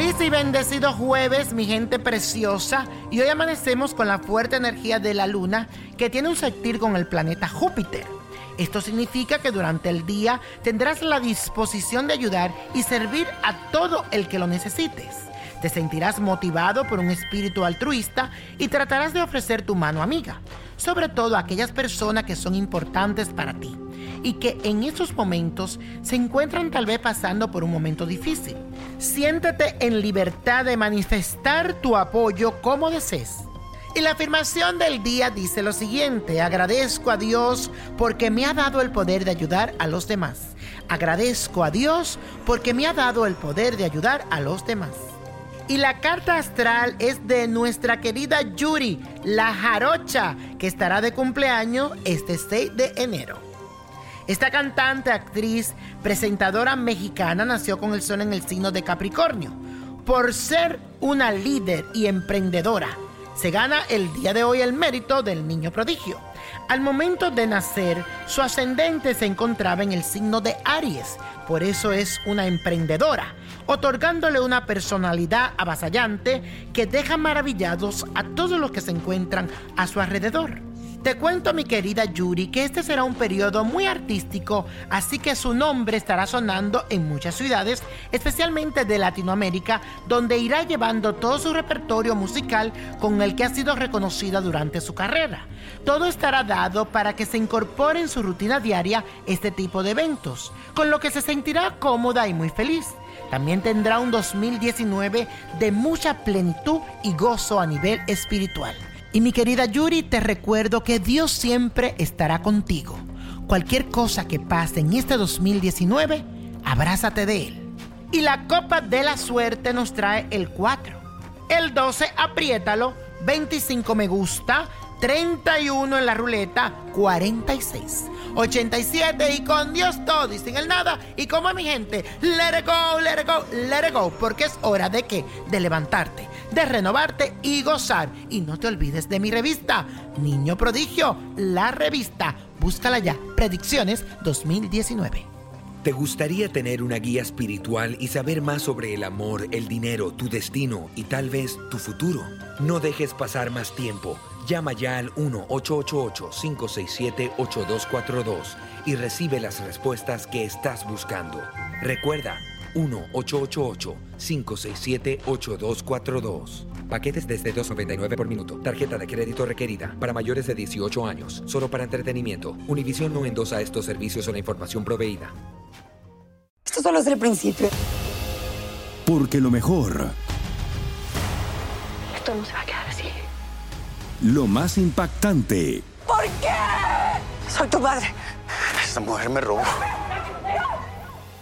Feliz y bendecido jueves, mi gente preciosa. Y hoy amanecemos con la fuerte energía de la luna que tiene un sentir con el planeta Júpiter. Esto significa que durante el día tendrás la disposición de ayudar y servir a todo el que lo necesites. Te sentirás motivado por un espíritu altruista y tratarás de ofrecer tu mano amiga, sobre todo a aquellas personas que son importantes para ti y que en esos momentos se encuentran tal vez pasando por un momento difícil. Siéntete en libertad de manifestar tu apoyo como desees. Y la afirmación del día dice lo siguiente, agradezco a Dios porque me ha dado el poder de ayudar a los demás. Agradezco a Dios porque me ha dado el poder de ayudar a los demás. Y la carta astral es de nuestra querida Yuri, la jarocha, que estará de cumpleaños este 6 de enero. Esta cantante, actriz, presentadora mexicana nació con el sol en el signo de Capricornio. Por ser una líder y emprendedora, se gana el día de hoy el mérito del niño prodigio. Al momento de nacer, su ascendente se encontraba en el signo de Aries, por eso es una emprendedora, otorgándole una personalidad avasallante que deja maravillados a todos los que se encuentran a su alrededor. Te cuento, mi querida Yuri, que este será un periodo muy artístico, así que su nombre estará sonando en muchas ciudades, especialmente de Latinoamérica, donde irá llevando todo su repertorio musical con el que ha sido reconocida durante su carrera. Todo estará dado para que se incorpore en su rutina diaria este tipo de eventos, con lo que se sentirá cómoda y muy feliz. También tendrá un 2019 de mucha plenitud y gozo a nivel espiritual. Y mi querida Yuri, te recuerdo que Dios siempre estará contigo. Cualquier cosa que pase en este 2019, abrázate de Él. Y la copa de la suerte nos trae el 4. El 12, apriétalo. 25 me gusta. 31 en la ruleta. 46. 87 y con Dios todo y sin el nada. Y como mi gente, let it go, let it go, let it go. Porque es hora de que, de levantarte, de renovarte y gozar. Y no te olvides de mi revista, Niño Prodigio, la revista. Búscala ya, Predicciones 2019. ¿Te gustaría tener una guía espiritual y saber más sobre el amor, el dinero, tu destino y tal vez tu futuro? No dejes pasar más tiempo. Llama ya al 1-888-567-8242 y recibe las respuestas que estás buscando. Recuerda, 1-888-567-8242. Paquetes desde 2.99 por minuto. Tarjeta de crédito requerida para mayores de 18 años. Solo para entretenimiento. Univision no endosa estos servicios o la información proveída. Esto solo es el principio. Porque lo mejor, Esto no se va a quedar así. lo más impactante, ¿Por qué? Soy tu madre. Esta mujer me robó.